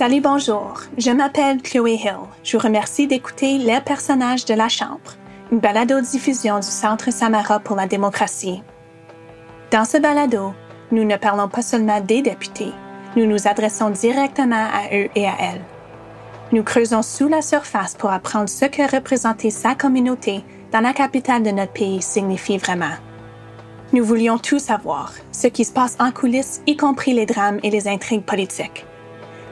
Salut, bonjour. Je m'appelle Chloé Hill. Je vous remercie d'écouter Les personnages de la Chambre, une balado-diffusion du Centre Samara pour la démocratie. Dans ce balado, nous ne parlons pas seulement des députés, nous nous adressons directement à eux et à elles. Nous creusons sous la surface pour apprendre ce que représenter sa communauté dans la capitale de notre pays signifie vraiment. Nous voulions tout savoir, ce qui se passe en coulisses, y compris les drames et les intrigues politiques.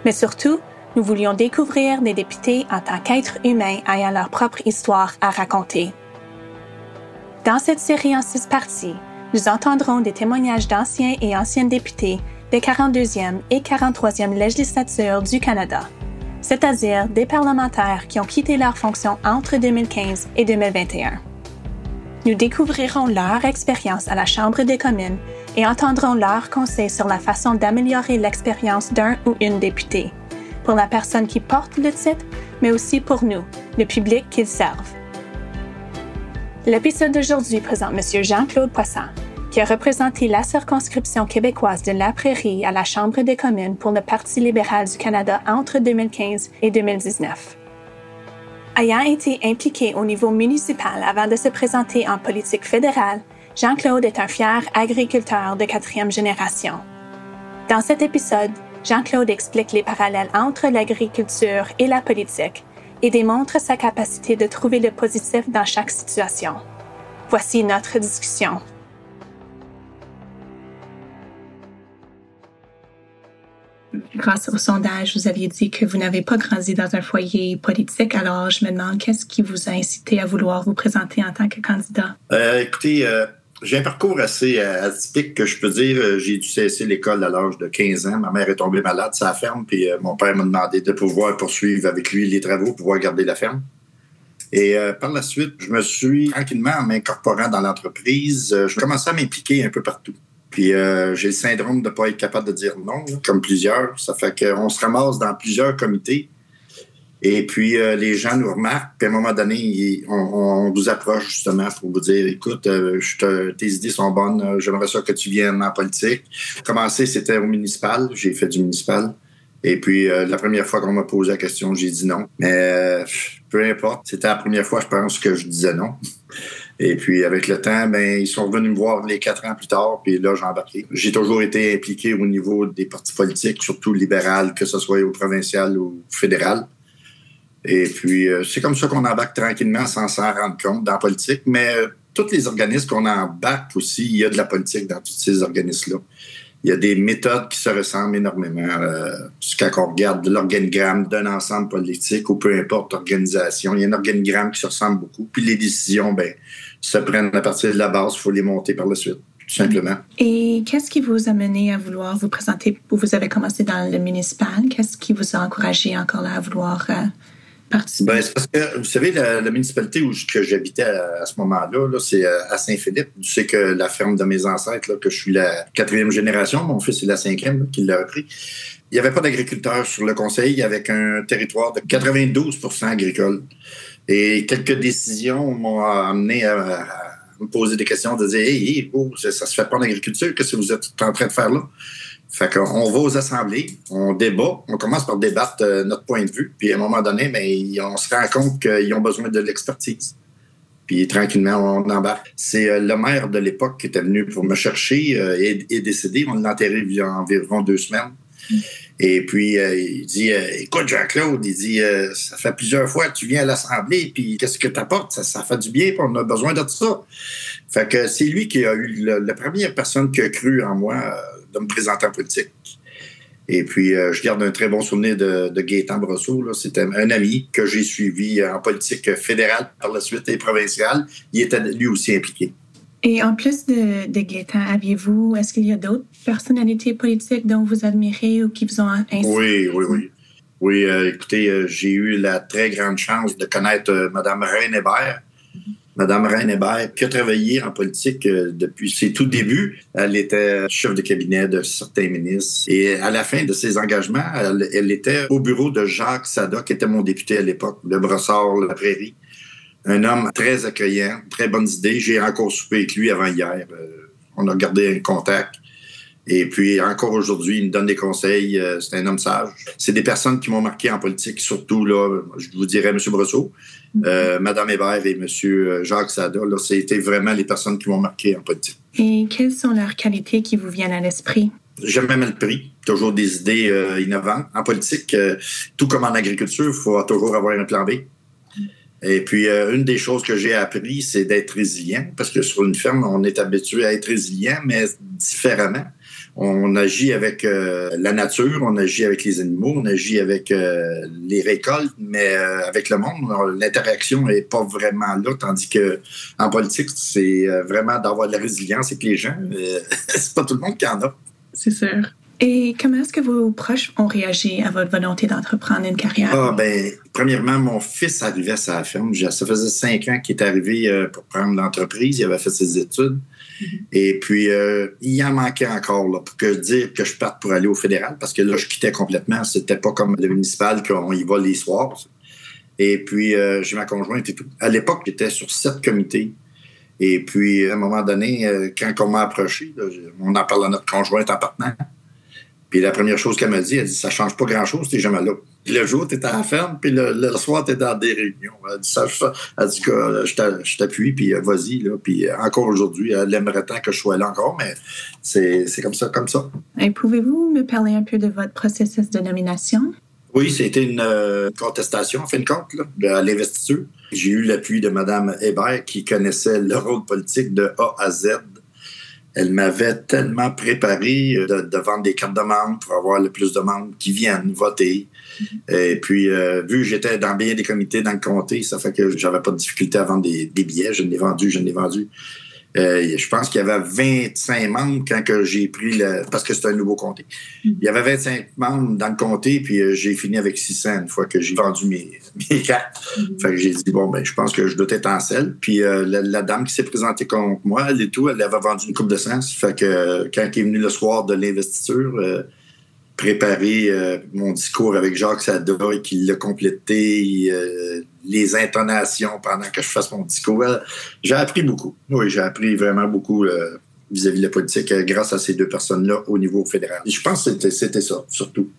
Mais surtout, nous voulions découvrir des députés en tant qu'êtres humains ayant leur propre histoire à raconter. Dans cette série en six parties, nous entendrons des témoignages d'anciens et anciennes députés des 42e et 43e législatures du Canada, c'est-à-dire des parlementaires qui ont quitté leur fonction entre 2015 et 2021. Nous découvrirons leur expérience à la Chambre des communes et entendrons leurs conseils sur la façon d'améliorer l'expérience d'un ou une députée, pour la personne qui porte le titre, mais aussi pour nous, le public qu'ils servent. L'épisode d'aujourd'hui présente M. Jean-Claude Poisson, qui a représenté la circonscription québécoise de la Prairie à la Chambre des communes pour le Parti libéral du Canada entre 2015 et 2019. Ayant été impliqué au niveau municipal avant de se présenter en politique fédérale, Jean-Claude est un fier agriculteur de quatrième génération. Dans cet épisode, Jean-Claude explique les parallèles entre l'agriculture et la politique et démontre sa capacité de trouver le positif dans chaque situation. Voici notre discussion. grâce au sondage, vous aviez dit que vous n'avez pas grandi dans un foyer politique. Alors, je me demande qu'est-ce qui vous a incité à vouloir vous présenter en tant que candidat? Euh, écoutez, euh, j'ai un parcours assez euh, atypique que je peux dire. J'ai dû cesser l'école à l'âge de 15 ans. Ma mère est tombée malade, sa ferme, puis mon père m'a demandé de pouvoir poursuivre avec lui les travaux, pouvoir garder la ferme. Et par la suite, je me suis tranquillement en m'incorporant dans l'entreprise, je commençais à m'impliquer un peu partout. Puis euh, j'ai le syndrome de ne pas être capable de dire non, comme plusieurs. Ça fait qu'on se ramasse dans plusieurs comités. Et puis euh, les gens nous remarquent. Puis à un moment donné, on, vous approche justement pour vous dire écoute, euh, tes idées sont bonnes, j'aimerais ça que tu viennes en politique. Commencer, c'était au municipal. J'ai fait du municipal. Et puis, la première fois qu'on m'a posé la question, j'ai dit non. Mais peu importe, c'était la première fois, je pense, que je disais non. Et puis, avec le temps, ben, ils sont revenus me voir les quatre ans plus tard, puis là, j'ai embarqué. J'ai toujours été impliqué au niveau des partis politiques, surtout libéral, que ce soit au provincial ou fédéral. Et puis, euh, c'est comme ça qu'on embarque tranquillement sans s'en rendre compte dans la politique. Mais euh, tous les organismes qu'on embarque aussi, il y a de la politique dans tous ces organismes-là. Il y a des méthodes qui se ressemblent énormément. Euh, quand on regarde l'organigramme d'un ensemble politique ou peu importe l'organisation, il y a un organigramme qui se ressemble beaucoup. Puis les décisions, ben, se prennent à partir de la base, il faut les monter par la suite, tout simplement. Et qu'est-ce qui vous a mené à vouloir vous présenter? Vous avez commencé dans le municipal. Qu'est-ce qui vous a encouragé encore là à vouloir euh, participer? Ben, parce que, vous savez, la, municipalité où j'habitais à, ce moment-là, c'est euh, à Saint-Philippe. Tu sais que la ferme de mes ancêtres, que je suis la quatrième génération, mon fils est la cinquième qui l'a repris. Il n'y avait pas d'agriculteurs sur le conseil avec un territoire de 92% agricole. Et quelques décisions m'ont amené à, me poser des questions, de dire Hey, oh, ça, se fait pas en agriculture, qu'est-ce que vous êtes en train de faire là? Fait qu'on va aux assemblées, on débat, on commence par débattre euh, notre point de vue, puis à un moment donné, mais on se rend compte qu'ils ont besoin de l'expertise. Puis tranquillement, on embarque. C'est euh, le maire de l'époque qui était venu pour me chercher euh, et, et décédé. On l'a enterré il y a environ deux semaines. Et puis, il dit Écoute, Jean-Claude, il dit Ça fait plusieurs fois que tu viens à l'Assemblée, puis qu'est-ce que tu apportes ça, fait du bien, puis on a besoin de ça. Fait que c'est lui qui a eu la première personne qui a cru en moi de me présenter en politique. Et puis, je garde un très bon souvenir de, de Gaétan Brosseau. C'était un ami que j'ai suivi en politique fédérale par la suite et provinciale. Il était lui aussi impliqué. Et en plus de, de aviez-vous, est-ce qu'il y a d'autres personnalités politiques dont vous admirez ou qui vous ont inspiré? Oui, oui, oui. Oui, euh, écoutez, euh, j'ai eu la très grande chance de connaître euh, Mme Reine Reine Hébert, qui a travaillé en politique depuis ses tout débuts. Elle était chef de cabinet de certains ministres. Et à la fin de ses engagements, elle, était au bureau de Jacques Sada, qui était mon député à l'époque, de Brossard-la Prairie un homme très accueillant, très bonnes idées. J'ai encore soupé avec lui avant hier. Euh, on a gardé un contact. Et puis, encore aujourd'hui, il me donne des conseils. Euh, c'est un homme sage. C'est des personnes qui m'ont marqué en politique, surtout, là, je vous dirais, M. Brosseau, mm Mme Hébert et M. Jacques Sada. C'était vraiment les personnes qui m'ont marqué en politique. Et quelles sont leurs qualités qui vous viennent à l'esprit? Jamais mal pris. Toujours des idées euh, innovantes. En politique, tout comme en agriculture, il faut toujours avoir un plan B. Et puis, une des choses que j'ai appris, c'est d'être résilient, parce que sur une ferme, on est habitué à être résilient, mais différemment on agit avec euh, la nature, on agit avec les animaux, on agit avec euh, les récoltes, mais euh, avec le monde, l'interaction n'est pas vraiment là, tandis que en politique, c'est vraiment d'avoir de la résilience avec les gens. c'est pas tout le monde qui en a. C'est sûr. Et comment est-ce que vos proches ont réagi à votre volonté d'entreprendre une carrière? Ah, ben, premièrement, mon fils arrivait à sa ferme. Ça faisait cinq ans qu'il est arrivé pour prendre l'entreprise. Il avait fait ses études. Et puis, euh, il en manquait encore pour que dire que je parte pour aller au fédéral, parce que là, je quittais complètement. C'était pas comme le municipal qu'on y va les soirs. Et puis, euh, j'ai ma conjointe et tout. À l'époque, j'étais sur sept comités. Et puis, à un moment donné, euh, quand on m'a approché, on en parle à notre conjointe en partant. Puis la première chose qu'elle m'a dit, elle dit Ça change pas grand-chose, t'es jamais là. Le jour, t'es à la ferme, puis le, soir, t'es dans des réunions. Elle dit ça, elle dit que euh, je t'appuie, puis euh, vas-y. Là. Puis euh, encore aujourd'hui, elle aimerait tant que je sois là encore, mais c'est comme ça, comme ça. Et pouvez-vous me parler un peu de votre processus de nomination? Oui, c'était une contestation, en fin de compte, là, à l'investiture. J'ai eu l'appui de Mme Hébert, qui connaissait le rôle politique de A à Z elle m'avait tellement préparé de, vendre des cartes de membres pour avoir le plus de membres qui viennent voter. Et puis, euh, vu que j'étais dans bien des comités dans le comté, ça fait que j'avais pas de difficulté à vendre des, des billets. Je l'ai vendu, je l'ai vendu. Euh, je pense qu'il y avait 25 membres quand que j'ai pris le. Parce que c'est un nouveau comté. Il y avait 25 membres dans le comté, puis euh, j'ai fini avec 600 une fois que j'ai vendu mes, mes cartes. Mm-hmm. Fait que j'ai dit, bon, ben, je pense que je dois être en selle. Puis euh, la, dame qui s'est présentée contre moi, elle et tout, elle avait vendu une coupe de sens. Fait que quand il est venu le soir de l'investiture, préparer euh, mon discours avec Jacques Sada et qu'il l'a complété, euh, les intonations pendant que je fasse mon discours. J'ai appris beaucoup. Oui, j'ai appris vraiment beaucoup euh, vis-à-vis de la politique grâce à ces deux personnes-là au niveau fédéral. Et je pense que c'était ça, surtout.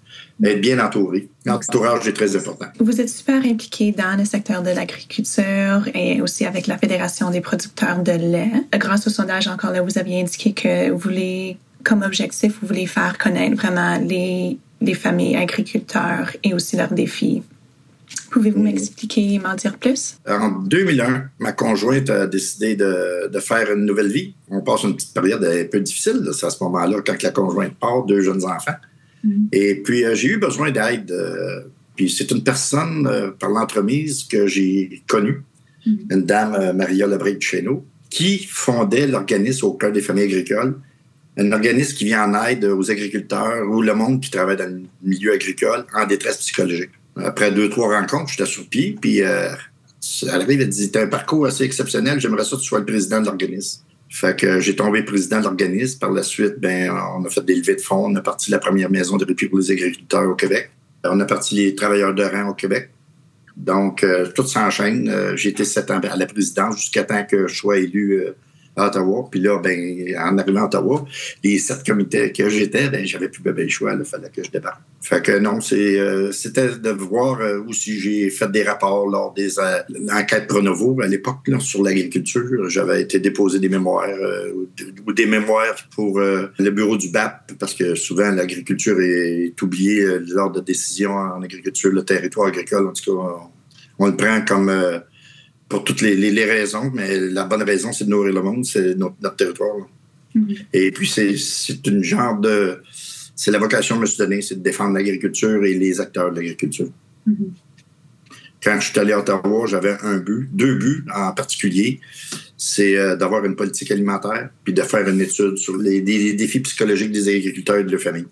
Être bien entouré. L'entourage est très important. Vous êtes super impliqué dans le secteur de l'agriculture et aussi avec la Fédération des producteurs de lait. Grâce au sondage, encore là, vous aviez indiqué que vous voulez comme objectif, vous voulez faire connaître vraiment les, les familles agriculteurs et aussi leurs défis. Pouvez-vous m'expliquer et m'en dire plus? En 2001, ma conjointe a décidé de, de, faire une nouvelle vie. On passe une petite période un peu difficile. C'est à ce moment-là, quand la conjointe part, deux jeunes enfants. Mm-hmm. Et puis, euh, j'ai eu besoin d'aide. Euh, puis, c'est une personne euh, par l'entremise que j'ai connue, mm-hmm. une dame, Maria Lebré de qui fondait l'organisme au cœur des familles agricoles un organisme qui vient en aide aux agriculteurs ou le monde qui travaille dans le milieu agricole en détresse psychologique. Après deux, trois rencontres, j'étais sur pied, puis euh, elle arrive, elle dit T'as un parcours assez exceptionnel, j'aimerais ça que tu sois le président de l'organisme. Fait que j'ai tombé président de l'organisme. Par la suite, ben, on a fait des levées de fonds. On a parti la première maison de répit pour les agriculteurs au Québec. On a parti les travailleurs de rang au Québec. Donc, euh, tout s'enchaîne. Euh, j'ai été sept ans à la présidence jusqu'à temps que je sois élu à Ottawa. Puis là, ben, en arrivant à Ottawa, les sept comités que j'étais, ben, j'avais plus de choix. Il fallait que je débarque. Fait que non, euh, c'était de voir euh, aussi j'ai fait des rapports lors des euh, enquêtes Pronovo à l'époque sur l'agriculture. J'avais été déposé des mémoires ou des mémoires pour le bureau du BAP parce que souvent l'agriculture est, oubliée lors de décisions en agriculture, le territoire agricole. En tout cas, on le prend comme pour toutes les, raisons, mais la bonne raison, c'est de nourrir le monde, c'est notre, territoire. Mm-hmm. Et puis, c'est une genre de. C'est la vocation que je me suis donnée, c'est de défendre l'agriculture et les acteurs de l'agriculture. Mm-hmm. Quand je suis allé à Ottawa, j'avais un but, deux buts en particulier. C'est euh, d'avoir une politique alimentaire, puis de faire une étude sur les, les défis psychologiques des agriculteurs et de leurs familles.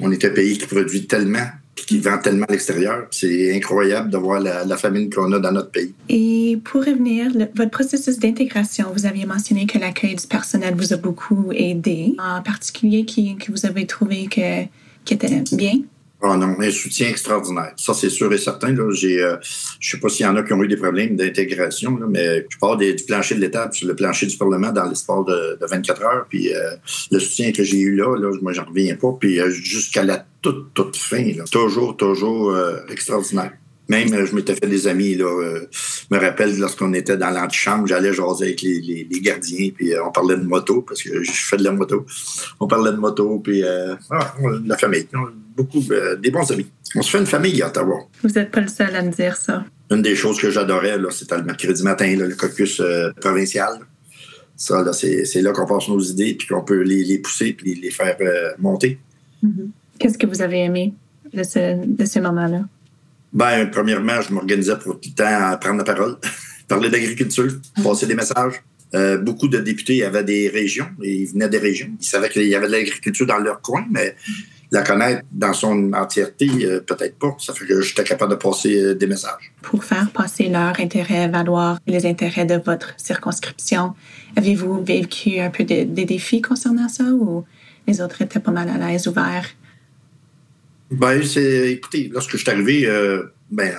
On est un pays qui produit tellement qui vend tellement à l'extérieur. C'est incroyable de voir la, famine qu'on a dans notre pays. Et pour revenir, votre processus d'intégration, vous aviez mentionné que l'accueil du personnel vous a beaucoup aidé, en particulier qui, que vous avez trouvé que, qui était bien. Oh non, un soutien extraordinaire. Ça, c'est sûr et certain. Là, j'ai, euh, je sais pas s'il y en a qui ont eu des problèmes d'intégration, mais je pars des, du plancher de l'État sur le plancher du Parlement dans l'espace de, de 24 heures. Puis euh, le soutien que j'ai eu là, là moi, j'en reviens pas. Puis euh, jusqu'à la toute, toute fin, toujours, toujours extraordinaire. Même, je m'étais fait des amis, là. je me rappelle, lorsqu'on était dans l'antichambre, j'allais jaser avec les, les, les gardiens, puis on parlait de moto, parce que je fais de la moto. On parlait de moto, puis ah, la famille beaucoup euh, des bons amis. On se fait une famille à Ottawa. Vous n'êtes pas le seul à me dire ça. Une des choses que j'adorais, c'était le mercredi matin, le caucus euh, provincial. Ça, là, c'est là qu'on passe nos idées, puis qu'on peut les, pousser, puis les, faire euh, monter. Mm-hmm. Qu'est-ce que vous avez aimé de, ce, de ces moments-là? Ben, premièrement, je m'organisais pour tout le temps prendre la parole, parler d'agriculture, passer des messages. beaucoup de députés avaient des régions, ils venaient des régions. Ils savaient qu'il y avait de l'agriculture dans leur coin, mais la connaître dans son entièreté, euh, peut-être pas. Ça fait que j'étais capable de passer euh, des messages. Pour faire passer leur intérêt, valoir les intérêts de votre circonscription, avez-vous vécu un peu des défis concernant ça ou les autres étaient pas mal à l'aise, ouverts? Ben, c'est, écoutez, lorsque je suis arrivé, euh, ben,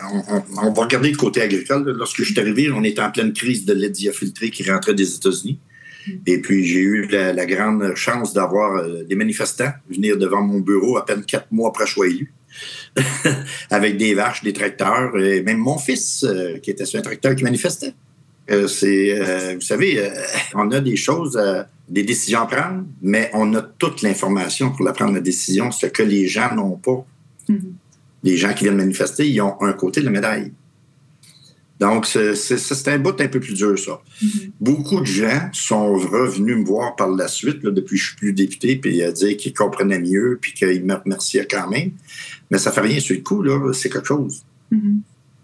on, va regarder le côté agricole. Lorsque je suis arrivé, on était en pleine crise de lait diafiltré qui rentrait des États-Unis. Et puis, j'ai eu la, grande chance d'avoir euh, des manifestants venir devant mon bureau à peine quatre mois après que je sois élu, avec des vaches, des tracteurs, et même mon fils, euh, qui était sur un tracteur qui manifestait. C'est, vous savez, on a des choses, des décisions à prendre, mais on a toute l'information pour la prendre la décision, ce que les gens n'ont pas. Mm-hmm. Les gens qui viennent manifester, ils ont un côté de la médaille. Donc, c'est un bout un peu plus dur, ça. Mm-hmm. Beaucoup de gens sont revenus me voir par la suite, là, depuis que je suis plus député, puis à dire qu'ils comprenaient mieux, puis qu'ils me remerciaient quand même. Mais ça fait rien sur le coup, là, c'est quelque chose. Mm-hmm.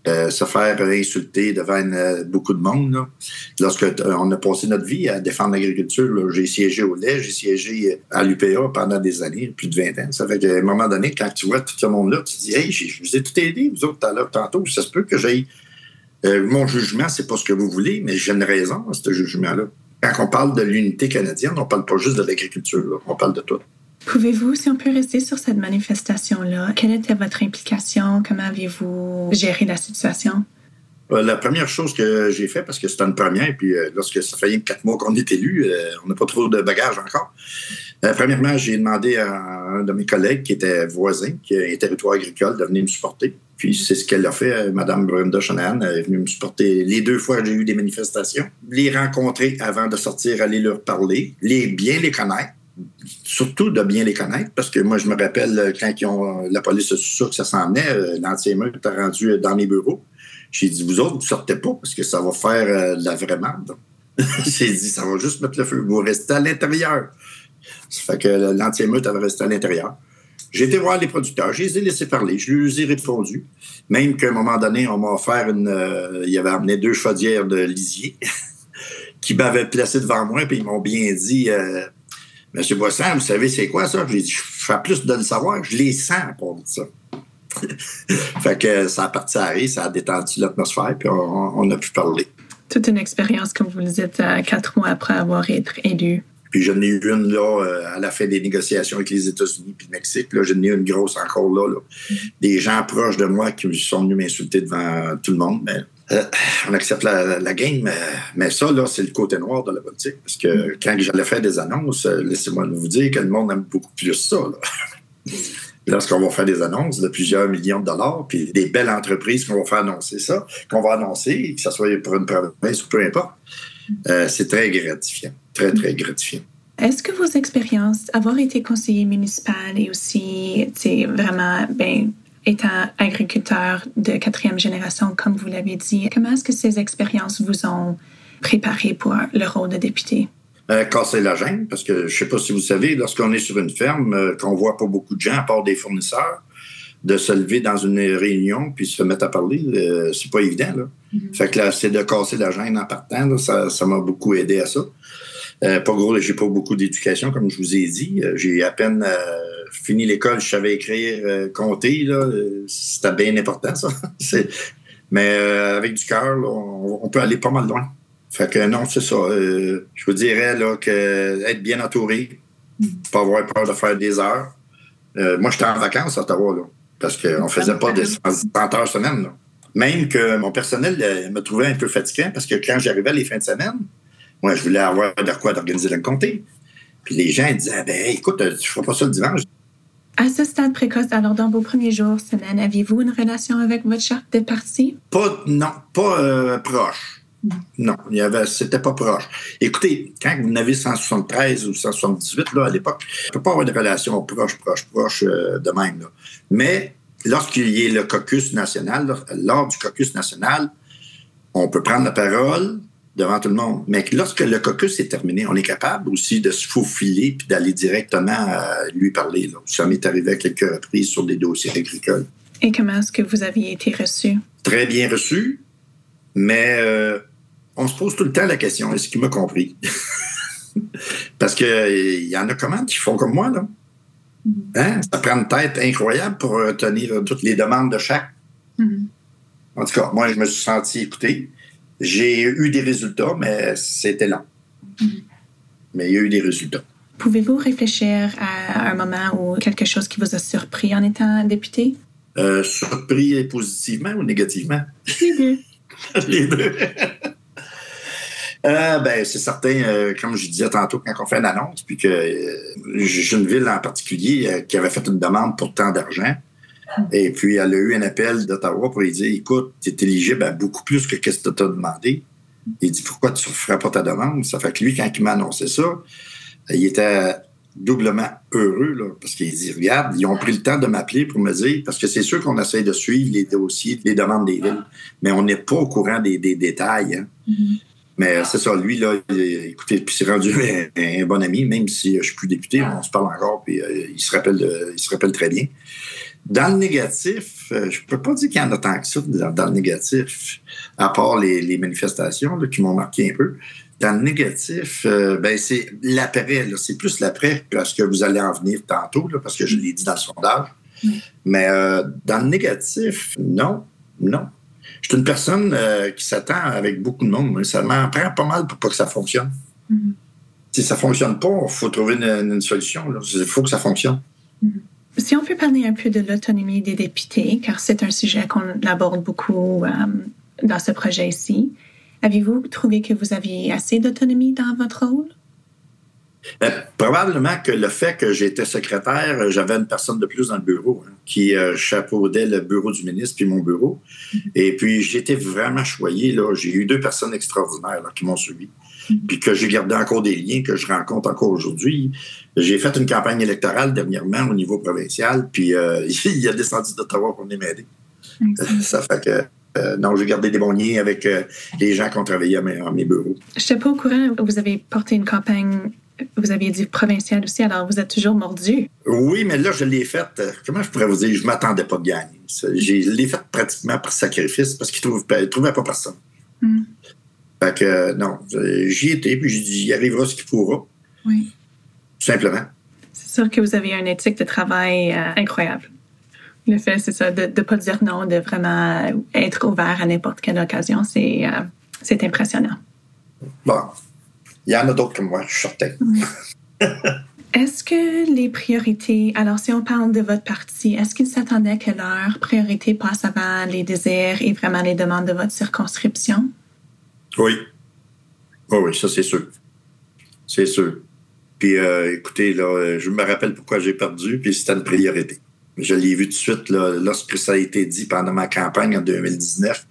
Euh, se faire insulter devant euh, beaucoup de monde. Là. Lorsque euh, on a passé notre vie à défendre l'agriculture, j'ai siégé au lait, j'ai siégé à l'UPA pendant des années, plus de 20 ans. Ça fait qu'à un moment donné, quand tu vois tout ce monde-là, tu te dis Hey, je vous ai tout aidé, vous autres, tantôt, ça se peut que j'aille mon jugement, c'est pas ce que vous voulez, mais j'ai une raison à ce jugement-là. Quand on parle de l'unité canadienne, on parle pas juste de l'agriculture, on parle de tout. Pouvez-vous, si on peut rester sur cette manifestation-là, quelle était votre implication? Comment avez-vous géré la situation? Euh, la première chose que j'ai fait, parce que c'était une première, puis euh, lorsque ça fait quatre mois qu'on est élu, on n'a pas trop de bagages encore. premièrement, j'ai demandé à un de mes collègues qui était voisin, qui est territoire agricole, de venir me supporter. Puis c'est ce qu'elle a fait, euh, Mme Brenda Shanahan. Est venue me supporter les deux fois que j'ai eu des manifestations. Les rencontrer avant de sortir, aller leur parler, les bien les connaître. Surtout de bien les connaître, parce que moi, je me rappelle euh, quand ils ont, la police su que ça s'en venait, euh, l'ancien-meurtre est rendu dans mes bureaux. J'ai dit, vous autres, vous sortez pas parce que ça va faire de la vraie merde. J'ai dit, ça va juste mettre le feu. Vous restez à l'intérieur. Ça fait que l'anti-émeute, va rester à l'intérieur. J'ai été voir les producteurs, je les ai laissés parler, je leur ai répondu. Même qu'à un moment donné, on m'a offert une. Euh, il avait amené deux chaudières de lisier qui m'avaient placé devant moi, puis ils m'ont bien dit euh, Monsieur Boisson, vous savez c'est quoi ça? J'ai dit, je fais plus de le savoir, je les sens pour ça. fait que ça a parti à rire, ça a détendu l'atmosphère, puis on, a pu parler. Toute une expérience, comme vous le dites, quatre mois après avoir été élu. Puis j'en ai eu une là, euh, à la fin des négociations avec les États-Unis puis le Mexique. J'en ai eu une grosse encore là, Des gens proches de moi qui sont venus m'insulter devant tout le monde. Mais, euh, on accepte la, la game, mais, ça, là, c'est le côté noir de la politique. Parce que quand j'allais faire des annonces, euh, laissez-moi vous dire que le monde aime beaucoup plus ça. Lorsqu'on va faire des annonces de plusieurs millions de dollars, puis des belles entreprises qu'on va faire annoncer ça, qu'on va annoncer, que ce soit pour une province ou peu importe, c'est très gratifiant très, très gratifiant. Est-ce que vos expériences, avoir été conseiller municipal et aussi, c'est vraiment, ben, étant agriculteur de quatrième génération, comme vous l'avez dit, comment est-ce que ces expériences vous ont préparé pour le rôle de député? Euh, casser la gêne, parce que je ne sais pas si vous savez, lorsqu'on est sur une ferme, euh, qu'on voit pas beaucoup de gens, à part des fournisseurs, de se lever dans une réunion puis se mettre à parler, euh, c'est pas évident. Là. Mm-hmm. Fait que là, c'est de casser la gêne en partant, ça m'a beaucoup aidé à ça. Euh, pas gros, j'ai pas beaucoup d'éducation, comme je vous ai dit. Euh, j'ai à peine euh, fini l'école, je savais écrire, compter. C'était bien important, ça. Mais avec du cœur, on, peut aller pas mal loin. Fait que non, c'est ça. je vous dirais là, que être bien entouré, pas avoir peur de faire des heures. moi, j'étais en vacances à Ottawa. parce qu'on ne faisait pas de 30 heures semaine. Même que mon personnel euh, me trouvait un peu fatiguant parce que quand j'arrivais les fins de semaine, moi, je voulais avoir de quoi d'organiser le comté. Puis les gens disaient, ben, écoute, tu ne feras pas ça le dimanche. À ce stade précoce, alors dans vos premiers jours, semaines, aviez-vous une relation avec votre chef de parti? Pas, non, pas euh, proche. Non, il y avait, c'était pas proche. Écoutez, quand vous en avez 173 ou 178 là, à l'époque, on ne peut pas avoir de relation proche, proche, proche euh, de même. Là. Mais lorsqu'il y ait le caucus national, lors du caucus national, on peut prendre la parole devant tout le monde. Mais lorsque le caucus est terminé, on est capable aussi de se faufiler puis d'aller directement lui parler. Là. Ça m'est arrivé à quelques reprises sur des dossiers agricoles. Et comment est-ce que vous aviez été reçu? Très bien reçu, mais euh, on se pose tout le temps la question, est-ce qu'il m'a compris? Parce qu'il y en a comment qui font comme moi, là? Mm-hmm. Hein? Ça prend une tête incroyable pour euh, tenir euh, toutes les demandes de chaque. Mm-hmm. En tout cas, moi, je me suis senti écouté. J'ai eu des résultats, mais c'était lent. Mm-hmm. Mais il y a eu des résultats. Pouvez-vous réfléchir à un moment ou quelque chose qui vous a surpris en étant député? Euh, surpris positivement ou négativement? Les deux. les deux. Euh, ben, c'est certain, euh, comme je disais tantôt, quand on fait une annonce, puis que j'ai une ville en particulier qui avait fait une demande pour tant d'argent. Et puis, elle a eu un appel d'Ottawa pour lui dire Écoute, tu es éligible à beaucoup plus que ce que tu as demandé. Il dit Pourquoi tu ne ferais pas ta demande? Ça fait que lui, quand il m'a annoncé ça, il était doublement heureux, là, parce qu'il dit Regarde, ils ont pris le temps de m'appeler pour me dire, parce que c'est sûr qu'on essaie de suivre les dossiers, les demandes des villes, mais on n'est pas au courant des, détails. Hein. Mm-hmm. Mais c'est ça, lui, là, écoutez, puis c'est rendu un, bon ami, même si je suis plus député, on se parle encore, puis euh, il, se rappelle il se rappelle très bien. Dans le négatif, euh, je peux pas dire qu'il y en a tant que ça dans, le négatif, à part les, manifestations qui m'ont marqué un peu. Dans le négatif, euh, ben c'est l'après, c'est plus l'après parce que vous allez en venir tantôt, parce que je l'ai dit dans le sondage. Mais dans le négatif, non, non. Je suis une personne euh, qui s'attend avec beaucoup de monde. Ça m'en prend pas mal pour pas que ça fonctionne. Mm-hmm. Si ça fonctionne pas, il faut trouver une, solution. Il faut que ça fonctionne. Mm-hmm. Si on peut parler un peu de l'autonomie des députés, car c'est un sujet qu'on aborde beaucoup euh, dans ce projet ici, avez-vous trouvé que vous aviez assez d'autonomie dans votre rôle? Ben, probablement que le fait que j'étais secrétaire, euh, j'avais une personne de plus dans le bureau hein, qui euh, chapeaudait le bureau du ministre puis mon bureau. Mm-hmm. Et puis j'étais vraiment choyé. Là. J'ai eu deux personnes extraordinaires qui m'ont suivi. Puis que j'ai gardé encore des liens que je rencontre encore aujourd'hui. J'ai fait une campagne électorale dernièrement au niveau provincial, puis euh, il a descendu d'Ottawa pour venir m'aider. Ça fait que non, j'ai gardé des bons liens avec les gens qui ont travaillé à mes, à mes bureaux. Je n'étais pas au courant. Vous avez porté une campagne vous aviez dit provincial aussi, alors vous êtes toujours mordu. Oui, mais là, je l'ai faite, euh, comment je pourrais vous dire, je ne m'attendais pas de gagner. Je l'ai faite pratiquement par sacrifice parce qu'il ne trouvait pas personne. Hmm. Fait que, euh, non, j'y étais, puis j'ai dit, il arrivera ce qu'il pourra. Oui. Tout simplement. C'est sûr que vous avez une éthique de travail euh, incroyable. Le fait, c'est ça, de ne pas dire non, de vraiment être ouvert à n'importe quelle occasion, c'est impressionnant. Bon, il y en a d'autres comme moi, je suis certain. Est-ce que les priorités, alors si on parle de votre parti, est-ce qu'ils s'attendaient que leurs priorités passent avant les désirs et vraiment les demandes de votre circonscription? Oui. Oh oui, ça c'est sûr. C'est sûr. Puis euh, écoutez, là, je me rappelle pourquoi j'ai perdu, puis c'était une priorité. Je l'ai vu tout de suite là, lorsque ça a été dit pendant ma campagne en 2019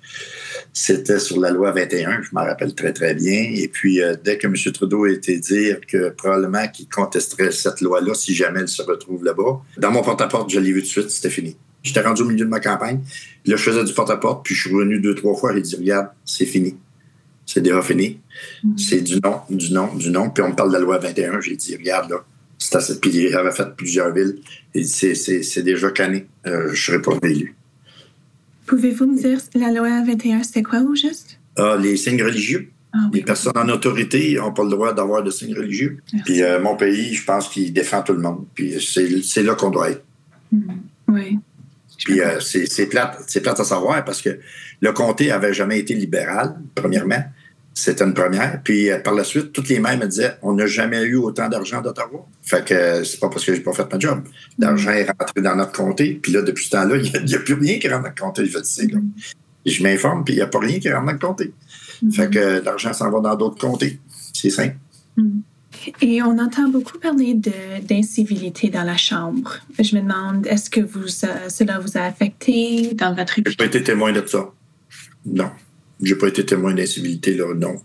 c'était sur la loi 21, je m'en rappelle très, très bien. Et puis, euh, dès que M. Trudeau a été dire que probablement qu'il contesterait cette loi-là si jamais elle se retrouve là-bas, dans mon porte-à-porte, je l'ai vu tout de suite, c'était fini. J'étais rendu au milieu de ma campagne. Là, je faisais du porte-à-porte, puis je suis revenu deux, trois fois et dit Regarde, c'est fini. C'est déjà fini. Mm-hmm. C'est du non, du non, du non. Puis on me parle de la loi 21. J'ai dit Regarde, là, c'est assez. Puis il avait fait plusieurs villes. Il dit C'est déjà canné. Euh, je ne serai pas élu. Pouvez-vous me dire la loi 21, c'est quoi au juste? Ah, les signes religieux. Ah les personnes en autorité n'ont pas le droit d'avoir de signes religieux. Puis euh, mon pays, je pense qu'il défend tout le monde. Puis c'est là qu'on doit être. Mm-hmm. Oui. Puis euh, c'est plate, plate à savoir parce que le comté avait jamais été libéral, premièrement. C'était une première. Puis euh, par la suite, toutes les mères me disaient on n'a jamais eu autant d'argent d'Ottawa. Fait que euh, c'est pas parce que j'ai pas fait ma job. L'argent est rentré dans notre comté. Puis là, depuis ce temps-là, il n'y a, plus rien qui rentre dans le comté. Je sais, là. Je m'informe, puis il n'y a pas rien qui rentre dans le comté. Fait que l'argent s'en va dans d'autres comtés. C'est simple. Et on entend beaucoup parler d'incivilité dans la Chambre. Je me demande, est-ce que vous, euh, cela vous a affecté dans votre... Je n'ai pas été témoin de ça. Non. J'ai pas été témoin d'incivilité, là. Non.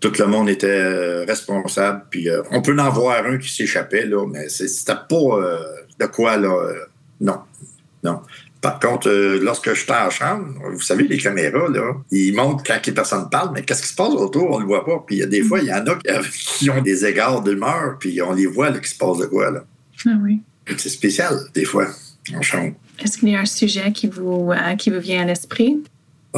Tout le monde était euh, responsable. Puis euh, on peut en voir un qui s'échappait, là, mais c'était pas de quoi, là. non. Non. Par contre, lorsque je suis en chambre, vous savez, les caméras, là, ils montrent quand les personnes parlent, mais qu'est-ce qui se passe autour, on ne le voit pas. Puis il y a des fois, il y en a qui ont des égards d'humeur, puis on les voit, là, qui se passe de quoi, là. Ah oui. C'est spécial, des fois, en chambre. Est-ce qu'il y a un sujet qui vous, qui vous vient à l'esprit?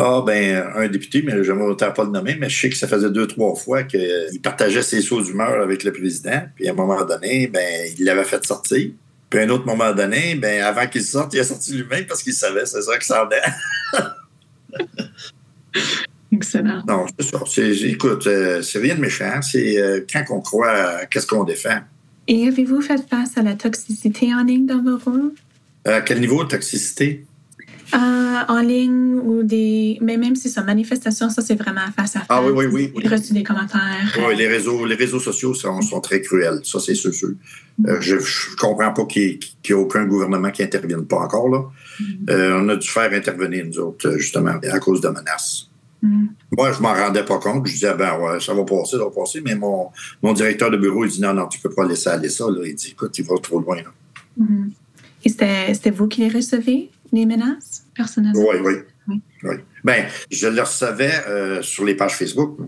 Ah, ben, un député, mais je ne pas le nommer, mais je sais que ça faisait deux, trois fois qu'il partageait ses sauts d'humeur avec le président. Puis à un moment donné, ben, il l'avait fait sortir. Puis à un autre moment donné, ben, avant qu'il sorte, il a sorti lui-même parce qu'il savait, c'est ça que ça en Excellent. Non, c'est ça. écoute, euh, c'est rien de méchant. C'est euh, quand on croit qu'est-ce qu'on défend. Et avez-vous fait face à la toxicité en ligne dans vos rôles? À quel niveau de toxicité? Euh, en ligne ou des. Mais même si c'est une manifestation, ça, c'est vraiment face à face. Ah oui, oui, oui. J'ai reçu des commentaires. Oui, les réseaux, les réseaux sociaux sont, sont très cruels. Ça, c'est sûr. Euh, je ne comprends pas qu'il n'y ait aucun gouvernement qui n'intervienne pas encore. là. Mm-hmm. Euh, on a dû faire intervenir, nous autres, justement, à cause de menaces. Mm-hmm. Moi, je m'en rendais pas compte. Je disais, ben ouais, ça va passer, ça va passer. Mais mon, mon directeur de bureau, il dit, non, non, tu peux pas laisser aller ça. Là. Il dit, écoute, il va trop loin. Là. Mm-hmm. Et c'était vous qui les recevez, les menaces, personnellement? Oui, oui. oui. oui. Ben, je les recevais euh, sur les pages Facebook,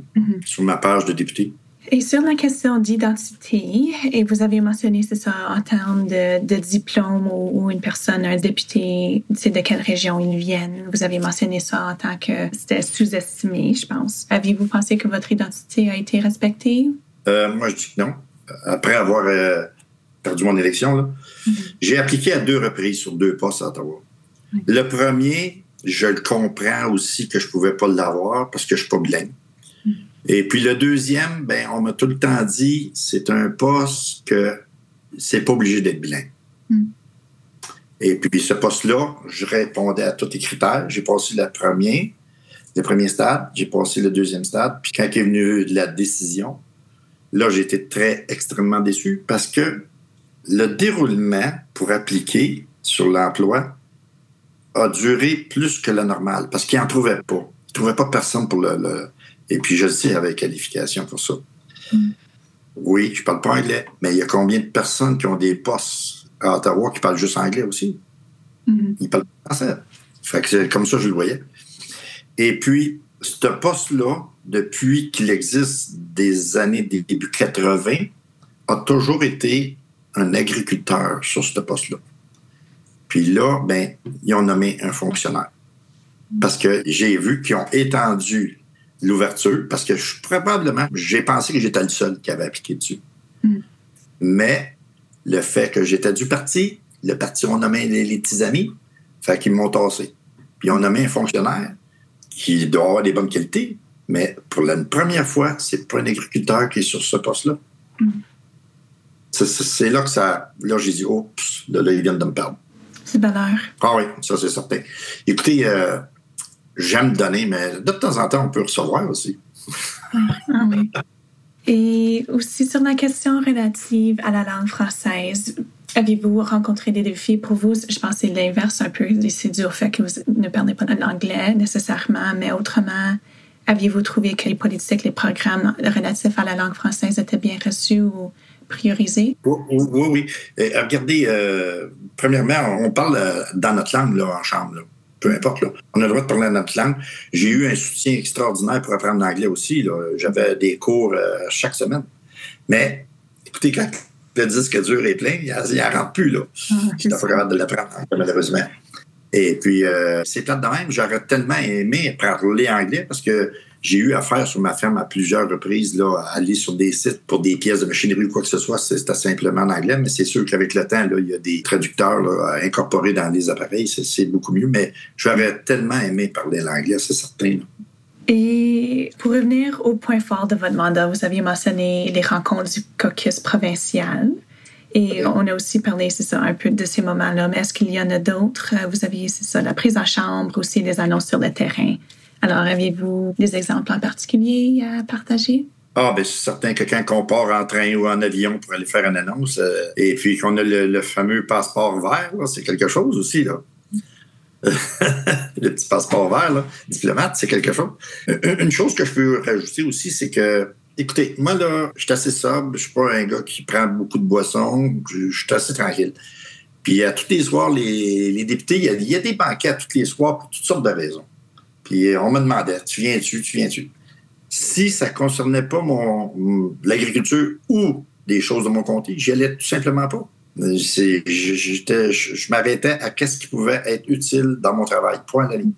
sur ma page de député. Et sur la question d'identité, et vous avez mentionné, c'est ça, en termes de, de diplôme ou, une personne, un député, c'est de quelle région ils viennent. Vous avez mentionné ça en tant que c'était sous-estimé, je pense. Aviez-vous pensé que votre identité a été respectée? Euh, moi, je dis que non. Après avoir euh, perdu mon élection, mm-hmm. j'ai appliqué à deux reprises sur deux postes à Ottawa. Le premier, je le comprends aussi que je ne pouvais pas l'avoir parce que je ne suis pas bilingue. Et puis le deuxième, ben, on m'a tout le temps dit, c'est un poste que c'est pas obligé d'être bilingue. Hmm. Et puis ce poste-là, je répondais à tous les critères. J'ai passé le premier, le premier stade, j'ai passé le deuxième stade. Puis quand est venu la décision, là, j'ai été très extrêmement déçu parce que le déroulement pour appliquer sur l'emploi a duré plus que le normal parce qu'il n'en trouvait pas. Il ne trouvait pas personne pour le et puis, je le sais avec qualification pour ça. Mm. Oui, je parle pas anglais, mais il y a combien de personnes qui ont des postes à Ottawa qui parlent juste anglais aussi? Mm. Ils parlent français. Fait que c'est comme ça je le voyais. Et puis, ce poste-là, depuis qu'il existe des années début 80, a toujours été un agriculteur sur ce poste-là. Puis là, ben, ils ont nommé un fonctionnaire. Parce que j'ai vu qu'ils ont étendu l'ouverture parce que je, probablement, j'ai pensé que j'étais le seul qui avait appliqué dessus. Hmm. Mais le fait que j'étais du parti, le parti, on nommé les, les petits amis, fait qu'ils m'ont tassé. Puis on nommé un fonctionnaire qui doit avoir des bonnes qualités, mais pour la première fois, c'est pas un agriculteur qui est sur ce poste-là. Hmm. C'est là que ça. Là, j'ai dit, oups, là, là, ils viennent de me perdre. C'est bonheur. Ah oui, ça, c'est certain. Écoutez, euh, j'aime donner, mais de temps en temps, on peut recevoir aussi. ah oui. Et aussi sur la question relative à la langue française, avez-vous rencontré des défis pour vous? Je pense que c'est l'inverse un peu. C'est dû au fait que vous ne parlez pas l'anglais nécessairement, mais autrement, aviez-vous trouvé que les politiques, les programmes relatifs à la langue française étaient bien reçus ou priorisés? Oui, oui. oui. regardez, euh, premièrement, on parle euh, dans notre langue là, en chambre. Là peu importe. Là. On a le droit de parler notre langue. J'ai eu un soutien extraordinaire pour apprendre l'anglais aussi. J'avais des cours euh, chaque semaine. Mais écoutez, quand le disque dur est plein, il n'en rentre plus. Là. Ah, Je suis pas capable de l'apprendre, malheureusement. Et puis, euh, c'est plate de même. J'aurais tellement aimé parler anglais parce que j'ai eu affaire sur ma ferme à plusieurs reprises, là, à aller sur des sites pour des pièces de machinerie ou quoi que ce soit. C'était simplement en anglais, mais c'est sûr qu'avec le temps, là, il y a des traducteurs incorporés dans les appareils. C'est beaucoup mieux, mais j'aurais tellement aimé parler l'anglais, c'est certain. Et pour revenir au point fort de votre mandat, vous aviez mentionné les rencontres du caucus provincial. Et on a aussi parlé, c'est ça, un peu de ces moments-là. Mais est-ce qu'il y en a d'autres? Vous aviez, c'est ça, la prise en chambre, aussi des annonces sur le terrain. Alors, avez-vous des exemples en particulier à partager? Ah, ben c'est certain que quand on part en train ou en avion pour aller faire une annonce, euh, et puis qu'on a le, fameux passeport vert, c'est quelque chose aussi, là. le petit passeport vert, là, diplomate, c'est quelque chose. Une chose que je peux rajouter aussi, c'est que Écoutez, moi, là, je suis assez sobre. Je suis pas un gars qui prend beaucoup de boissons. Je, suis assez tranquille. Puis à tous les soirs, les, députés, il y, a, des banquets tous les soirs pour toutes sortes de raisons. Puis on me demandait, tu viens-tu, tu viens-tu? Si ça ne concernait pas mon l'agriculture ou des choses de mon comté, j'y allais tout simplement pas. Je, je m'arrêtais à qu'est-ce qui pouvait être utile dans mon travail. Point à ligne.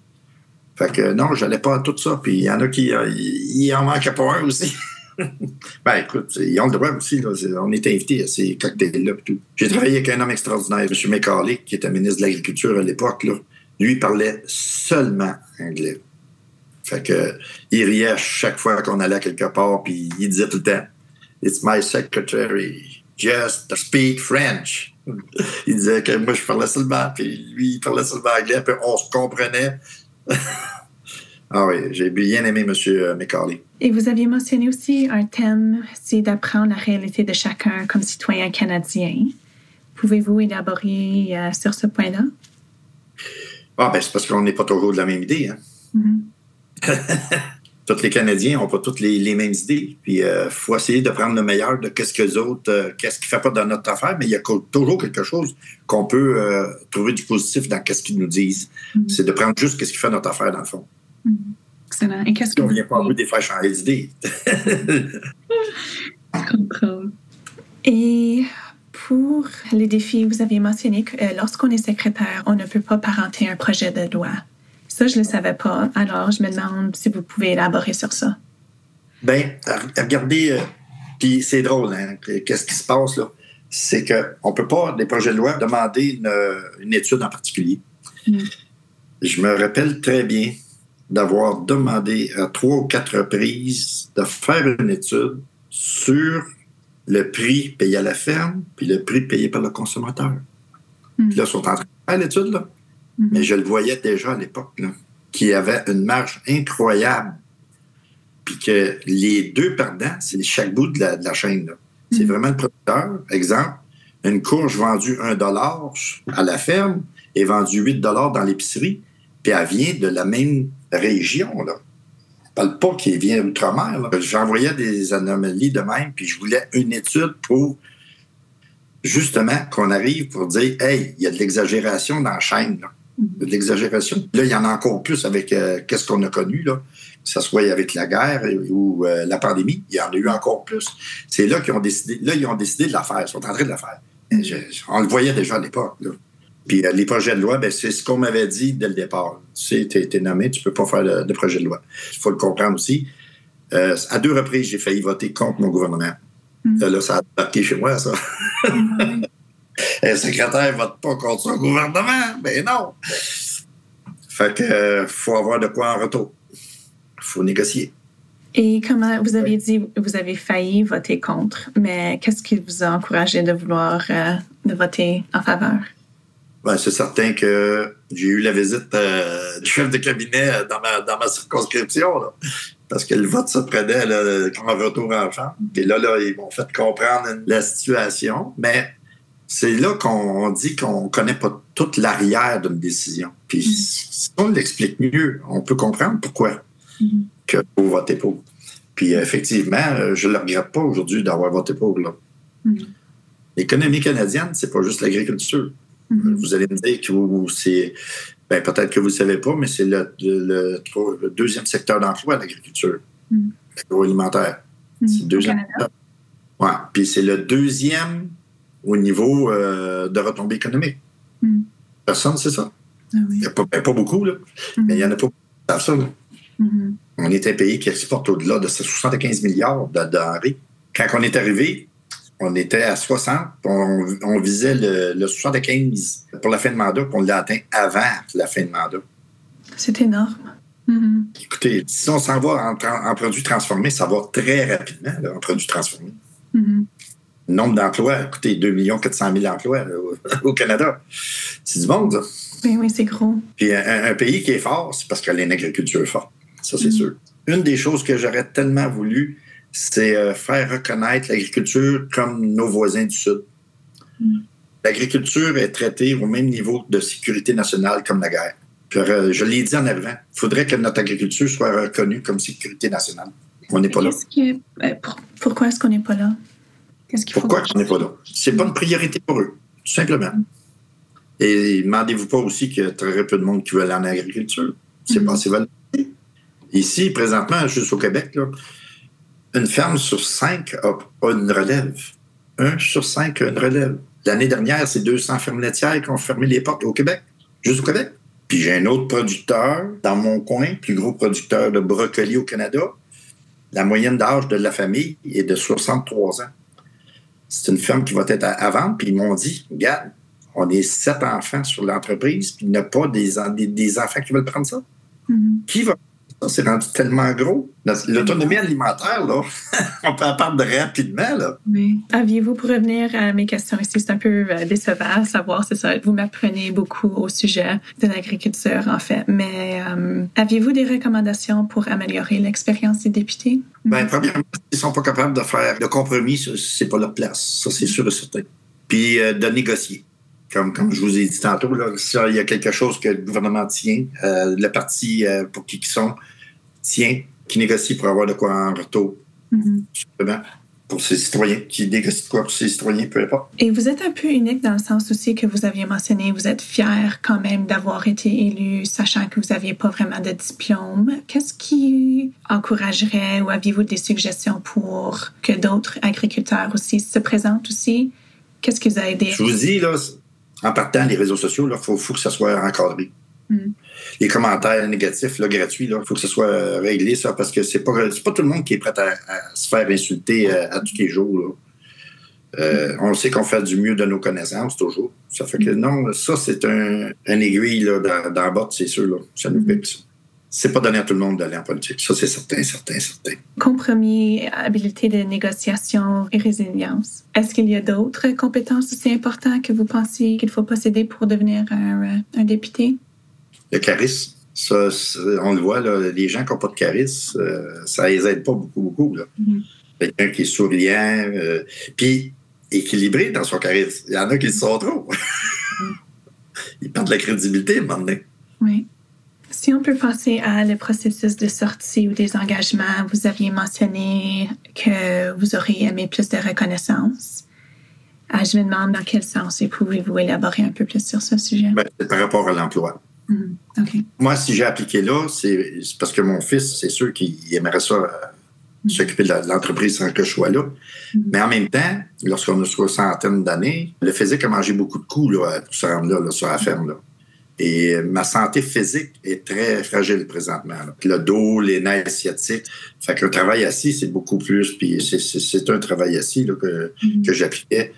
Fait que non, j'allais pas à tout ça. Puis il y en a qui euh, il en manquait pas un aussi. ben, écoute, ils ont le droit aussi. On est invités à ces cocktails-là. J'ai travaillé avec un homme extraordinaire, M. McCarley, qui était ministre de l'Agriculture à l'époque. Lui, il parlait seulement anglais. Fait que, il riait à chaque fois qu'on allait quelque part, puis il disait tout le temps It's my secretary, just speak French. il disait que moi, je parlais seulement, puis lui, il parlait seulement anglais, puis on se comprenait. Ah oui, j'ai bien aimé M. Euh, McCarley. Et vous aviez mentionné aussi un thème, c'est d'apprendre la réalité de chacun comme citoyen canadien. Pouvez-vous élaborer euh, sur ce point-là? Ah, ben, c'est parce qu'on n'est pas toujours de la même idée. Hein? Mm-hmm. tous les Canadiens n'ont pas toutes les, mêmes idées. Puis il euh, faut essayer de prendre le meilleur de qu'est-ce que les autres, qu'est-ce qui ne fait pas dans notre affaire, mais il y a toujours quelque chose qu'on peut trouver du positif dans qu'est-ce qu'ils nous disent. Mm-hmm. C'est de prendre juste qu'est-ce qui fait notre affaire dans le fond. Excellent. Et qu'est-ce que On ne vient pas vous des faire changer d'idée. Et pour les défis, vous aviez mentionné que euh, lorsqu'on est secrétaire, on ne peut pas parenter un projet de loi. Ça, je ne le savais pas. Alors, je me demande si vous pouvez élaborer sur ça. Bien, regardez, euh, puis c'est drôle, hein, qu'est-ce qui se passe là? C'est qu'on ne peut pas, des projets de loi, demander une, étude en particulier. Mm. Je me rappelle très bien d'avoir demandé à trois ou quatre reprises de faire une étude sur le prix payé à la ferme puis le prix payé par le consommateur. Hmm. Puis là, ils sont en train de faire l'étude, là. Hmm. Mais je le voyais déjà à l'époque, là, qu'il y avait une marge incroyable. Puis que les deux perdants, c'est chaque bout de la, chaîne. C'est hmm. vraiment le producteur. Exemple, une courge vendue 1 dollar à la ferme est vendue 8 dollars dans l'épicerie, puis elle vient de la même région. Là. Parle pas qu'il vient outre-mer. J'envoyais des anomalies de même, puis je voulais une étude pour justement qu'on arrive pour dire Hey, il y a de l'exagération dans la chaîne. Là. De l'exagération. Là, il y en a encore plus avec euh, qu'est-ce qu'on a connu, là. que ce soit avec la guerre ou euh, la pandémie. Il y en a eu encore plus. C'est là qu'ils ont décidé. Là, ils ont décidé de la faire. Ils sont en train de la faire. on le voyait déjà à l'époque. Puis euh, les projets de loi, ben, c'est ce qu'on m'avait dit dès le départ. Tu sais, tu été nommé, tu peux pas faire de, projet de loi. Il faut le comprendre aussi. Euh, à deux reprises, j'ai failli voter contre mon gouvernement. Mm. Là, ça a marqué chez moi, ça. Mm. Un secrétaire vote pas contre son gouvernement. Ben non. Fait que euh, faut avoir de quoi en retour. faut négocier. Et comment vous avez dit, vous avez failli voter contre, mais qu'est-ce qui vous a encouragé de vouloir de voter en faveur? Ben, c'est certain que j'ai eu la visite euh, du chef de cabinet dans ma, dans ma circonscription, là, parce que le vote se prenait là, un retour en chambre. Et là, là, ils m'ont fait comprendre la situation. Mais c'est là qu'on dit qu'on ne connaît pas toute l'arrière d'une décision. Puis mm-hmm. si on l'explique mieux, on peut comprendre pourquoi mm-hmm. que vous votez pour. Puis effectivement, je ne le regrette pas aujourd'hui d'avoir voté pour. Là. Mm-hmm. L'économie canadienne, c'est pas juste l'agriculture. Mhm. Vous allez me dire que c'est. Ben, peut-être que vous ne savez pas, mais c'est le, deuxième secteur d'emploi, l'agriculture, mm. l'agroalimentaire. Mhm. C'est le deuxième. Ouais. Puis c'est le deuxième au niveau euh, de retombées économiques. Mm. Personne, c'est ça. Ah il n'y a pas, ben, pas, beaucoup, là. mais il n'y en a pas beaucoup ça. On est un pays qui exporte au-delà de 75 milliards de denrées. Quand on est arrivé, on était à 60, on, visait le, 75 pour la fin de mandat, puis on l'a atteint avant la fin de mandat. C'est énorme. Mm-hmm. Écoutez, si on s'en va en, produits transformés, ça va très rapidement, en produits transformés. Mm-hmm. Nombre d'emplois, écoutez, 2 400 000 emplois au, Canada. C'est du monde, ça. Oui, oui, c'est gros. Puis un, pays qui est fort, c'est parce qu'il a une agriculture forte. Ça, c'est sûr. Une des choses que j'aurais tellement voulu, c'est euh, faire reconnaître l'agriculture comme nos voisins du Sud. L'agriculture est traitée au même niveau de sécurité nationale comme la guerre. Euh, je l'ai dit en arrivant, il faudrait que notre agriculture soit reconnue comme sécurité nationale. On n'est pas là. Ben, pourquoi est-ce qu'on n'est pas là? Pourquoi on n'est pas là? C'est pas une priorité pour eux, tout simplement. Et demandez-vous pas aussi qu'il y a très peu de monde qui veut aller en agriculture. C'est mm-hmm. pas assez valorisé. Ici, présentement, juste au Québec, une ferme sur cinq a, une relève. Un sur cinq a une relève. L'année dernière, c'est 200 fermes laitières qui ont fermé les portes au Québec, juste au Québec. Puis j'ai un autre producteur dans mon coin, plus gros producteur de brocolis au Canada. La moyenne d'âge de la famille est de 63 ans. C'est une ferme qui va être à, vendre. Puis ils m'ont dit, regarde, on est sept enfants sur l'entreprise, puis il n'y a pas des, des, enfants qui veulent prendre ça. Mm-hmm. Qui va c'est rendu tellement gros. L'autonomie alimentaire, là, on peut en parler rapidement. Là. Oui. Aviez-vous, pour revenir à mes questions ici, c'est un peu euh, décevant, savoir, c'est ça, vous m'apprenez beaucoup au sujet de l'agriculture, en fait. Mais euh, aviez-vous des recommandations pour améliorer l'expérience des députés? Bien, premièrement, ils ne sont pas capables de faire de compromis, c'est pas leur place. Ça, c'est sûr et certain. Puis euh, de négocier comme, comme je vous ai dit tantôt, là, il y a quelque chose que le gouvernement tient, euh, le parti euh, pour qui ils sont tient, qui négocie pour avoir de quoi en retour. Mm-hmm. Pour ses citoyens, qui négocie de quoi pour ses citoyens, peu importe. Et vous êtes un peu unique dans le sens aussi que vous aviez mentionné, vous êtes fier quand même d'avoir été élu, sachant que vous n'aviez pas vraiment de diplôme. Qu'est-ce qui encouragerait ou aviez-vous des suggestions pour que d'autres agriculteurs aussi se présentent aussi? Qu'est-ce qui vous a aidé? Je vous dis, là, en partant, les réseaux sociaux, il faut, que ça soit encadré. Mm. Les commentaires négatifs, là, gratuits, il faut que ça soit réglé, ça, parce que c'est pas, pas tout le monde qui est prêt à, se faire insulter euh, à, tous les jours. Euh, on sait qu'on fait du mieux de nos connaissances, toujours. Ça fait que mm. non, ça, c'est un, aiguille là, dans, dans la botte, c'est sûr. Là. Ça nous pique, ça c'est pas donné à tout le monde d'aller en politique. Ça, c'est certain, certain, certain. Compromis, habileté de négociation et résilience. Est-ce qu'il y a d'autres compétences aussi importantes que vous pensez qu'il faut posséder pour devenir un, euh, député? Le charisme. Ça, on le voit, là, les gens qui n'ont pas de charisme, euh, ça les aide pas beaucoup, beaucoup. Mm-hmm. Quelqu'un qui est souriant, euh, puis équilibré dans son charisme. Il y en a qui le sont trop. Ils perdent la crédibilité à un moment donné. Oui. Si on peut penser à le processus de sortie ou des engagements, vous aviez mentionné que vous auriez aimé plus de reconnaissance. Ah, je me demande dans quel sens et pouvez-vous élaborer un peu plus sur ce sujet? Ben, c'est par rapport à l'emploi. Mm-hmm. Moi, si j'ai appliqué là, c'est parce que mon fils, c'est sûr qu'il aimerait ça euh, mm-hmm. s'occuper de l'entreprise sans que je sois là. Mm-hmm. Mais en même temps, lorsqu'on a soixantaine d'années, le physique a mangé beaucoup de coups là, pour se rendre là, sur la ferme. Là. Et ma santé physique est très fragile présentement. Le dos, les nerfs sciatiques. Fait qu'un travail assis, c'est beaucoup plus. Puis c'est un travail assis là, que, que j'appliquais.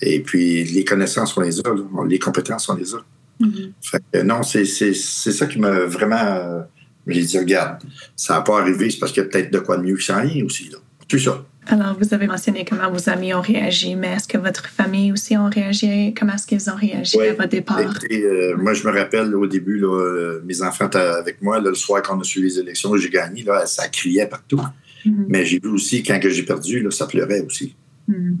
Et puis les connaissances, on les a. Les compétences, on les a. Mm-hmm. Fait que non, c'est ça qui m'a vraiment. Euh, j'ai dit, regarde, ça n'a pas arrivé, c'est parce qu'il y a peut-être de quoi de mieux qui s'en vient aussi. Là. Tout ça. Alors, vous avez mentionné comment vos amis ont réagi, mais est-ce que votre famille aussi ont réagi? Comment est-ce qu'ils ont réagi à votre départ? Euh, moi, je me rappelle au début, là, euh, mes enfants étaient avec moi. le soir, quand on a suivi les élections, j'ai gagné. Là, ça criait partout. Mm-hmm. Mais j'ai vu aussi, quand j'ai perdu, là, ça pleurait aussi. Mm-hmm.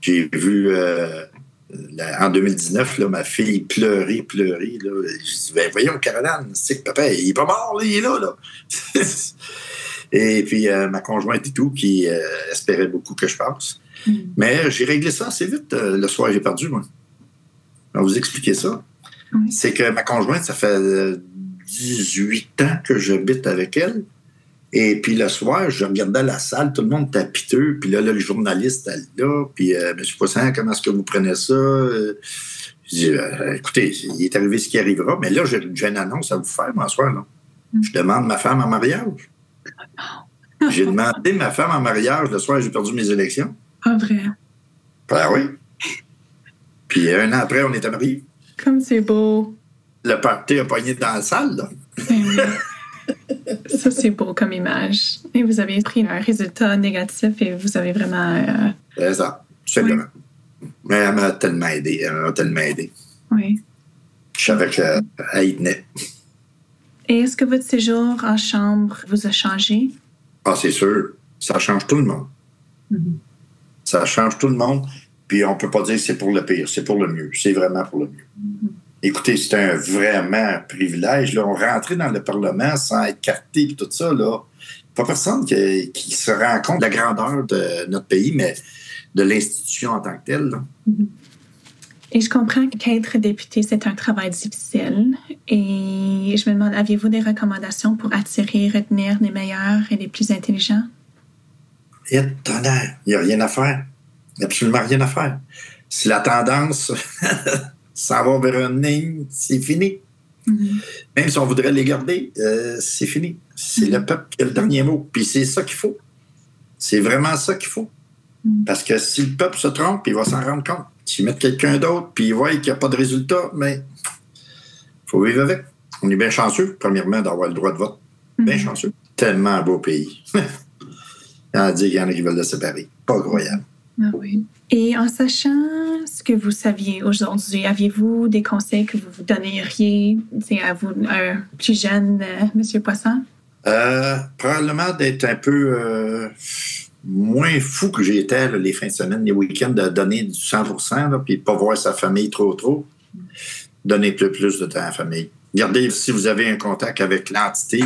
J'ai vu euh, en 2019, là, ma fille pleurer. Là. Je dis, ben, voyons, Caroline, c'est que papa, il est pas mort, là, il est là. là. Et puis, euh, ma conjointe et tout, qui euh, espérait beaucoup que je passe. Mm. Mais j'ai réglé ça assez vite. Euh, le soir, j'ai perdu, moi. Je vais vous expliquer ça. C'est que ma conjointe, ça fait 18 ans que j'habite avec elle. Et puis le soir, je regardais la salle, tout le monde était piteux. Puis là, le journaliste est là. Puis, M. Poisson, comment est-ce que vous prenez ça? je dis, écoutez, il est arrivé ce qui arrivera. Mais là, j'ai une annonce à vous faire, moi, soir. Là. Mm. Je demande ma femme en mariage. J'ai demandé ma femme en mariage le soir, j'ai perdu mes élections. Pas vrai. Ben oui. Puis un an après, on était mariés. Comme c'est beau. Le party a pogné dans la salle, là. Ça, c'est beau comme image. Et vous avez pris un résultat négatif et vous avez vraiment. Euh... C'est ça, tout simplement. Mais elle m'a tellement aidé. Elle m'a tellement aidé. Oui. Je savais qu'elle y tenait. Et est-ce que votre séjour en chambre vous a changé? Ah, c'est sûr. Ça change tout le monde. Mm-hmm. Ça change tout le monde. Puis on peut pas dire que c'est pour le pire, c'est pour le mieux. C'est vraiment pour le mieux. Mm-hmm. Écoutez, c'était un vraiment privilège. Là. On rentrait dans le Parlement sans être carté et tout ça. Là. Pas personne qui, qui, se rend compte de la grandeur de notre pays, mais de l'institution en tant que telle. Là. Et je comprends qu'être député, c'est un travail difficile. Et je me demande, aviez-vous des recommandations pour attirer, retenir les meilleurs et les plus intelligents? Il n'y a rien à faire. Il n'y a absolument rien à faire. Si la tendance s'en va vers une ligne, c'est fini. Mm-hmm. Même si on voudrait les garder, euh, c'est fini. C'est le peuple qui a le dernier mot. Puis c'est ça qu'il faut. C'est vraiment ça qu'il faut. Mm. Parce que si le peuple se trompe, il va s'en rendre compte. S'ils mettent quelqu'un d'autre, puis ils voient qu'il n'y a pas de résultat, mais il faut vivre avec. On est bien chanceux, premièrement, d'avoir le droit de vote. Bien chanceux. Tellement un beau pays. Il y en a dit qu'il y en a qui veulent le séparer. Pas croyable. Ah oui. Et en sachant ce que vous saviez aujourd'hui, aviez-vous des conseils que vous donneriez à vous, un plus jeune euh, Monsieur Poisson? Euh, probablement d'être un peu euh, moins fou que j'étais les fins de semaine, les week-ends, de donner du 100 là, puis pas voir sa famille trop, trop. Donner plus, plus de temps à la famille. Regardez, si vous avez un contact avec l'entité,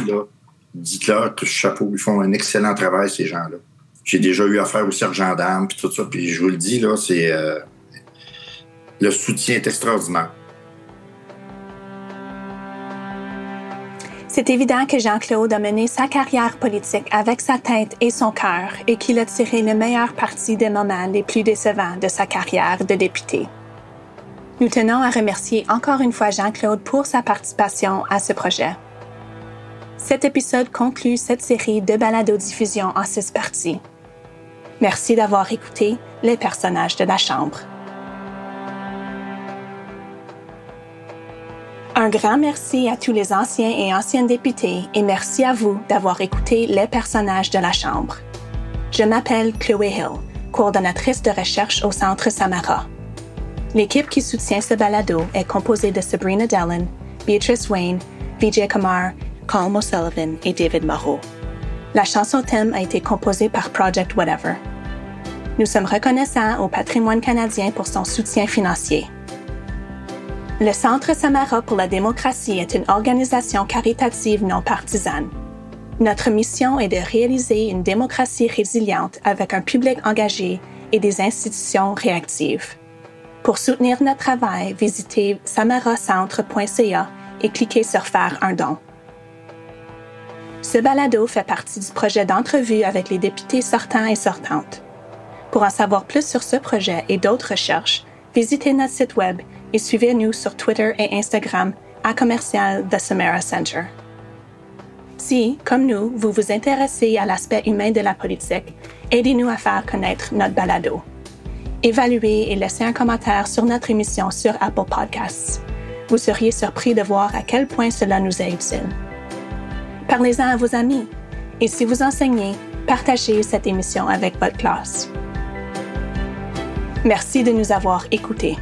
dites-leur que chapeau, ils font un excellent travail, ces gens-là. J'ai déjà eu affaire au sergent d'armes, puis tout ça, puis je vous le dis, là, c'est... euh, le soutien est extraordinaire. C'est évident que Jean-Claude a mené sa carrière politique avec sa tête et son cœur et qu'il a tiré le meilleur parti des moments les plus décevants de sa carrière de député. Nous tenons à remercier encore une fois Jean-Claude pour sa participation à ce projet. Cet épisode conclut cette série de balado-diffusion en six parties. Merci d'avoir écouté les personnages de la Chambre. Un grand merci à tous les anciens et anciennes députés et merci à vous d'avoir écouté les personnages de la Chambre. Je m'appelle Chloé Hill, coordonnatrice de recherche au Centre Samara. L'équipe qui soutient ce balado est composée de Sabrina Dellen, Beatrice Wayne, Vijay Kumar, Colm O'Sullivan et David Moreau. La chanson thème a été composée par Project Whatever. Nous sommes reconnaissants au patrimoine canadien pour son soutien financier. Le Centre Samara pour la démocratie est une organisation caritative non partisane. Notre mission est de réaliser une démocratie résiliente avec un public engagé et des institutions réactives. Pour soutenir notre travail, visitez samaracentre.ca et cliquez sur Faire un don. Ce balado fait partie du projet d'entrevue avec les députés sortants et sortantes. Pour en savoir plus sur ce projet et d'autres recherches, visitez notre site web et suivez-nous sur Twitter et Instagram à commercial The Samara Center. Si, comme nous, vous vous intéressez à l'aspect humain de la politique, aidez-nous à faire connaître notre balado. Évaluez et laissez un commentaire sur notre émission sur Apple Podcasts. Vous seriez surpris de voir à quel point cela nous est utile. Parlez-en à vos amis et si vous enseignez, partagez cette émission avec votre classe. Merci de nous avoir écoutés.